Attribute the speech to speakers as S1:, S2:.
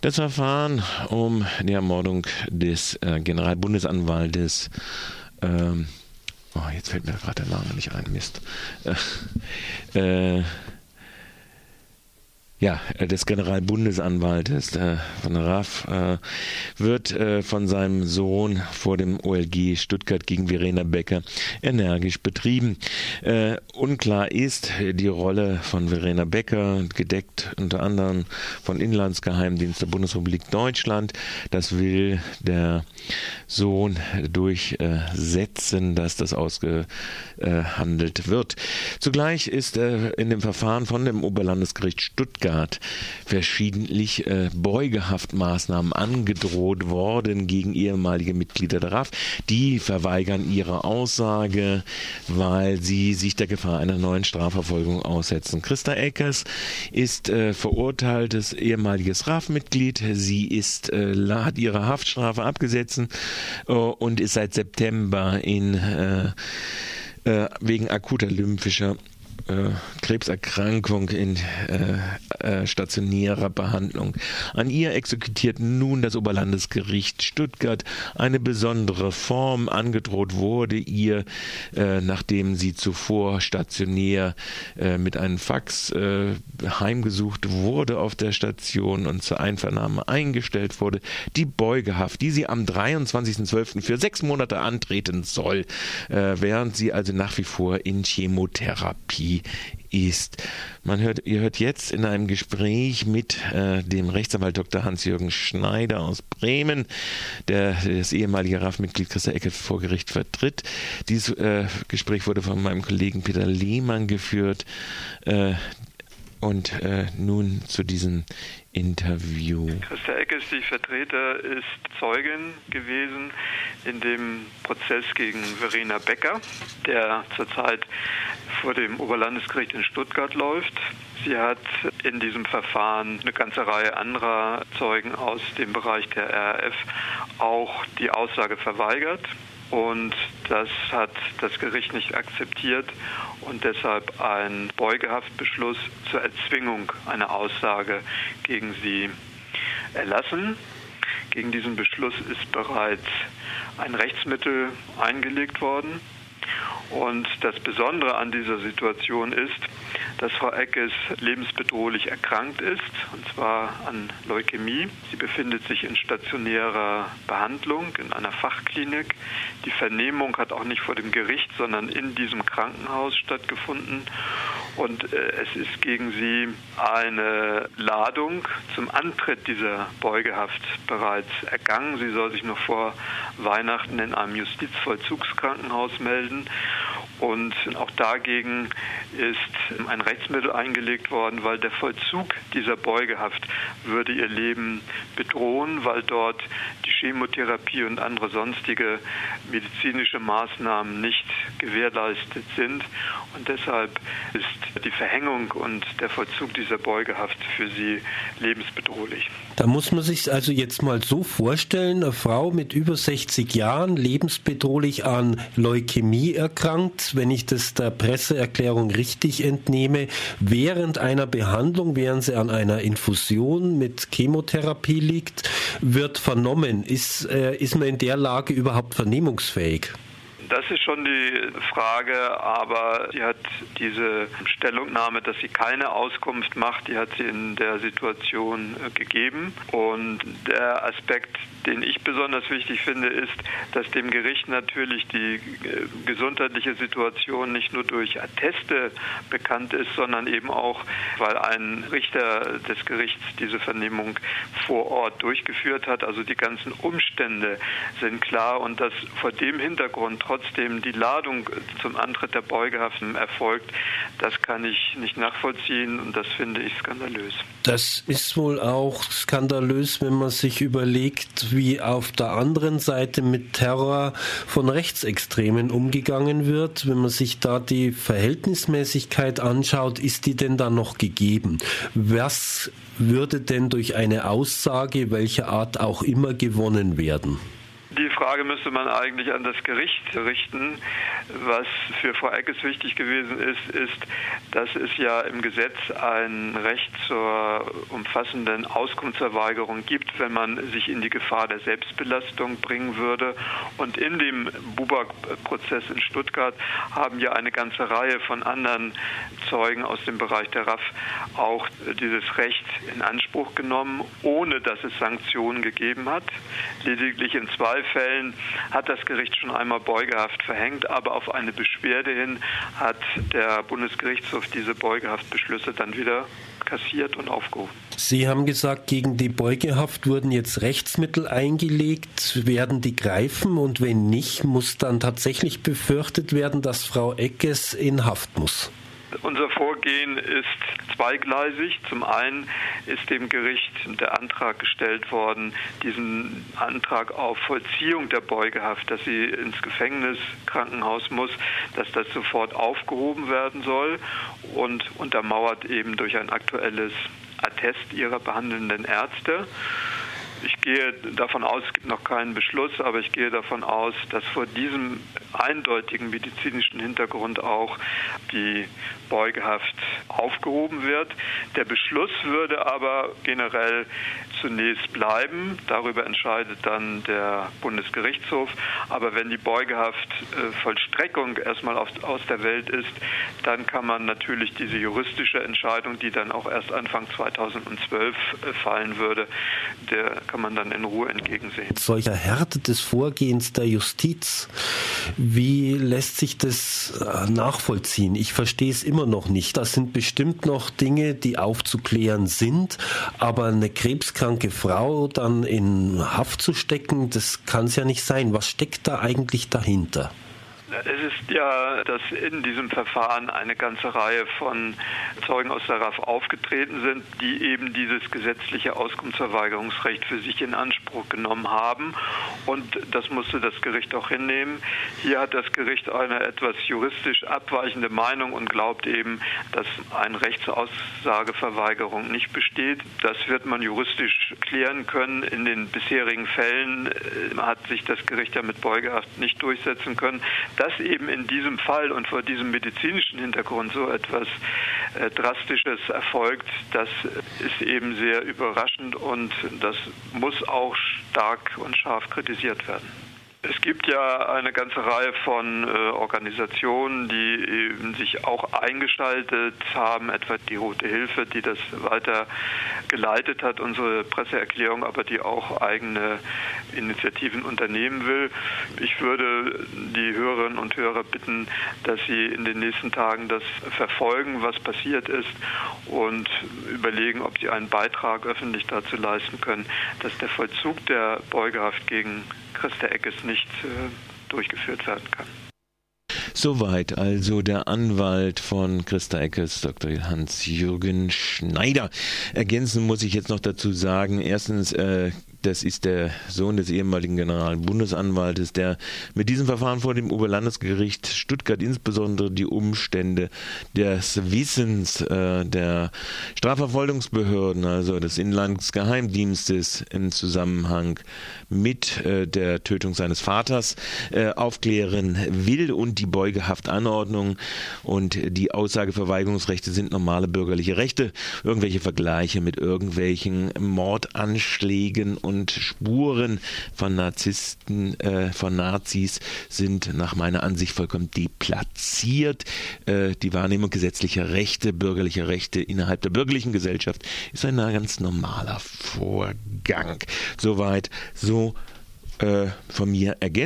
S1: Das Verfahren um die Ermordung des äh, Generalbundesanwaltes ähm, oh, jetzt fällt mir gerade der Name nicht ein, Mist. Äh, äh, ja, äh, des Generalbundesanwaltes äh, von RAF äh, wird äh, von seinem Sohn vor dem OLG Stuttgart gegen Verena Becker energisch betrieben. Äh, unklar ist die Rolle von Verena Becker, gedeckt unter anderem von Inlandsgeheimdienst der Bundesrepublik Deutschland. Das will der Sohn durchsetzen, dass das ausgehandelt wird. Zugleich ist äh, in dem Verfahren von dem Oberlandesgericht Stuttgart Stuttgart verschiedentlich äh, Beugehaftmaßnahmen angedroht worden gegen ehemalige Mitglieder der RAF. Die verweigern ihre Aussage, weil sie sich der Gefahr einer neuen Strafverfolgung aussetzen. Christa Eckers ist äh, verurteiltes ehemaliges RAF-Mitglied. Sie ist, äh, hat ihre Haftstrafe abgesetzt äh, und ist seit September in äh, äh, wegen akuter lymphischer äh, Krebserkrankung in äh, äh, stationärer Behandlung. An ihr exekutiert nun das Oberlandesgericht Stuttgart eine besondere Form. Angedroht wurde ihr, äh, nachdem sie zuvor stationär äh, mit einem Fax äh, heimgesucht wurde auf der Station und zur Einvernahme eingestellt wurde, die Beugehaft, die sie am 23.12. für sechs Monate antreten soll, während sie also nach wie vor in Chemotherapie ist. Man hört, ihr hört jetzt in einem Gespräch mit äh, dem Rechtsanwalt Dr. Hans-Jürgen Schneider aus Bremen, der das ehemalige RAF-Mitglied Christa Ecke vor Gericht vertritt. Dieses äh, Gespräch wurde von meinem Kollegen Peter Lehmann geführt. Äh, und äh, nun zu diesem Interview.
S2: Christa Eckes, die Vertreter, ist Zeugin gewesen in dem Prozess gegen Verena Becker, der zurzeit vor dem Oberlandesgericht in Stuttgart läuft. Sie hat in diesem Verfahren eine ganze Reihe anderer Zeugen aus dem Bereich der RAF auch die Aussage verweigert. Und das hat das Gericht nicht akzeptiert und deshalb einen Beugehaftbeschluss zur Erzwingung einer Aussage gegen sie erlassen. Gegen diesen Beschluss ist bereits ein Rechtsmittel eingelegt worden. Und das Besondere an dieser Situation ist, dass Frau Eckes lebensbedrohlich erkrankt ist, und zwar an Leukämie. Sie befindet sich in stationärer Behandlung in einer Fachklinik. Die Vernehmung hat auch nicht vor dem Gericht, sondern in diesem Krankenhaus stattgefunden. Und äh, es ist gegen sie eine Ladung zum Antritt dieser Beugehaft bereits ergangen. Sie soll sich noch vor Weihnachten in einem Justizvollzugskrankenhaus melden. Und auch dagegen ist ein Rechtsmittel eingelegt worden, weil der Vollzug dieser Beugehaft würde ihr Leben bedrohen, weil dort die Chemotherapie und andere sonstige medizinische Maßnahmen nicht gewährleistet sind. Und deshalb ist die Verhängung und der Vollzug dieser Beugehaft für sie lebensbedrohlich.
S3: Da muss man sich also jetzt mal so vorstellen, eine Frau mit über 60 Jahren, lebensbedrohlich an Leukämie erkrankt, wenn ich das der Presseerklärung richtig entnehme, während einer Behandlung, während sie an einer Infusion mit Chemotherapie liegt, wird vernommen. Ist, äh, ist man in der Lage überhaupt vernehmungsfähig?
S2: Das ist schon die Frage, aber sie hat diese Stellungnahme, dass sie keine Auskunft macht, die hat sie in der Situation äh, gegeben. Und der Aspekt, den ich besonders wichtig finde, ist, dass dem Gericht natürlich die äh, gesundheitliche Situation nicht nur durch Atteste bekannt ist, sondern eben auch, weil ein Richter des Gerichts diese Vernehmung vor Ort durchgeführt hat. Also die ganzen Umstände sind klar und dass vor dem Hintergrund trotzdem die Ladung zum Antritt der Beugehaften erfolgt, das kann ich nicht nachvollziehen und das finde ich skandalös.
S3: Das ist wohl auch skandalös, wenn man sich überlegt, wie auf der anderen Seite mit Terror von Rechtsextremen umgegangen wird. Wenn man sich da die Verhältnismäßigkeit anschaut, ist die denn da noch gegeben? Was würde denn durch eine Aussage welcher Art auch immer gewonnen werden?
S2: Die Frage müsste man eigentlich an das Gericht richten. Was für Frau Eckes wichtig gewesen ist, ist, dass es ja im Gesetz ein Recht zur umfassenden Auskunftsverweigerung gibt, wenn man sich in die Gefahr der Selbstbelastung bringen würde. Und in dem Buback-Prozess in Stuttgart haben ja eine ganze Reihe von anderen Zeugen aus dem Bereich der RAF auch dieses Recht in Anspruch genommen, ohne dass es Sanktionen gegeben hat. Lediglich in zwei Fällen hat das Gericht schon einmal Beugehaft verhängt, aber auf eine Beschwerde hin hat der Bundesgerichtshof diese Beugehaftbeschlüsse dann wieder kassiert und aufgehoben.
S3: Sie haben gesagt, gegen die Beugehaft wurden jetzt Rechtsmittel eingelegt. Werden die greifen? Und wenn nicht, muss dann tatsächlich befürchtet werden, dass Frau Eckes in Haft muss?
S2: Unser Vorgehen ist zweigleisig. Zum einen ist dem Gericht der Antrag gestellt worden, diesen Antrag auf Vollziehung der Beugehaft, dass sie ins Gefängnis, Krankenhaus muss, dass das sofort aufgehoben werden soll und untermauert eben durch ein aktuelles Attest ihrer behandelnden Ärzte. Ich gehe davon aus, es gibt noch keinen Beschluss, aber ich gehe davon aus, dass vor diesem eindeutigen medizinischen Hintergrund auch die Beugehaft aufgehoben wird. Der Beschluss würde aber generell zunächst bleiben. Darüber entscheidet dann der Bundesgerichtshof. Aber wenn die Beugehaft-Vollstreckung äh, erstmal aus, der Welt ist, dann kann man natürlich diese juristische Entscheidung, die dann auch erst Anfang 2012 äh, fallen würde, der kann man dann in Ruhe entgegensehen.
S3: Solcher Härte des Vorgehens der Justiz, wie lässt sich das äh, nachvollziehen? Ich verstehe es immer noch nicht. Das sind bestimmt noch Dinge, die aufzuklären sind, aber eine krebskranke Frau dann in Haft zu stecken, das kann es ja nicht sein. Was steckt da eigentlich dahinter?
S2: Es ist ja, dass in diesem Verfahren eine ganze Reihe von Zeugen aus der RAF aufgetreten sind, die eben dieses gesetzliche Auskunftsverweigerungsrecht für sich in Anspruch genommen haben. Und das musste das Gericht auch hinnehmen. Hier hat das Gericht eine etwas juristisch abweichende Meinung und glaubt eben, dass ein Recht zur Aussageverweigerung nicht besteht. Das wird man juristisch klären können. In den bisherigen Fällen äh, hat sich das Gericht ja mit Beugehaft nicht durchsetzen können dass eben in diesem Fall und vor diesem medizinischen Hintergrund so etwas äh, Drastisches erfolgt, das ist eben sehr überraschend und das muss auch stark und scharf kritisiert werden. Gibt ja eine ganze Reihe von äh, Organisationen, die eben sich auch eingeschaltet haben, etwa die Rote Hilfe, die das weiter geleitet hat, unsere Presseerklärung, aber die auch eigene Initiativen unternehmen will. Ich würde die Hörerinnen und Hörer bitten, dass sie in den nächsten Tagen das verfolgen, was passiert ist und überlegen, ob sie einen Beitrag öffentlich dazu leisten können, dass der Vollzug der Beugehaft gegen Christa Eckes nicht durchgeführt werden kann.
S1: Soweit also der Anwalt von Christa Eckes, Dr. Hans-Jürgen Schneider. Ergänzen muss ich jetzt noch dazu sagen, erstens äh, das ist der Sohn des ehemaligen Generalbundesanwaltes, der mit diesem Verfahren vor dem Oberlandesgericht Stuttgart insbesondere die Umstände des Wissens äh, der Strafverfolgungsbehörden, also des Inlandsgeheimdienstes im Zusammenhang mit äh, der Tötung seines Vaters äh, aufklären will und die Beugehaftanordnung und die Aussageverweigerungsrechte sind normale bürgerliche Rechte. Irgendwelche Vergleiche mit irgendwelchen Mordanschlägen und und Spuren von Narzissten, äh, von Nazis sind nach meiner Ansicht vollkommen deplatziert. Äh, die Wahrnehmung gesetzlicher Rechte, bürgerlicher Rechte innerhalb der bürgerlichen Gesellschaft ist ein ganz normaler Vorgang. Soweit, so äh, von mir ergänzt.